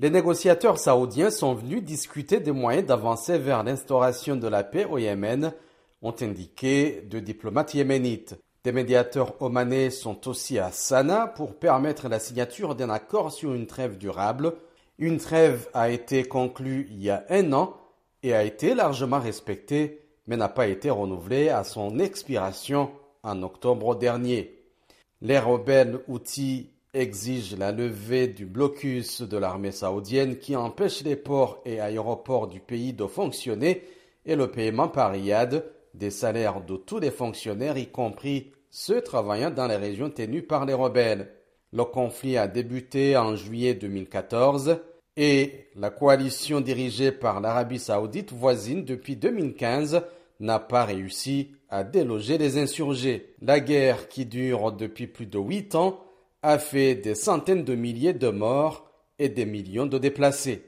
Les négociateurs saoudiens sont venus discuter des moyens d'avancer vers l'instauration de la paix au Yémen, ont indiqué deux diplomates yéménites. Des médiateurs omanais sont aussi à Sanaa pour permettre la signature d'un accord sur une trêve durable. Une trêve a été conclue il y a un an et a été largement respectée, mais n'a pas été renouvelée à son expiration en octobre dernier. Les rebelles outils exige la levée du blocus de l'armée saoudienne qui empêche les ports et aéroports du pays de fonctionner et le paiement par Riyad des salaires de tous les fonctionnaires, y compris ceux travaillant dans les régions tenues par les rebelles. Le conflit a débuté en juillet 2014 et la coalition dirigée par l'Arabie saoudite voisine depuis 2015 n'a pas réussi à déloger les insurgés. La guerre qui dure depuis plus de huit ans a fait des centaines de milliers de morts et des millions de déplacés.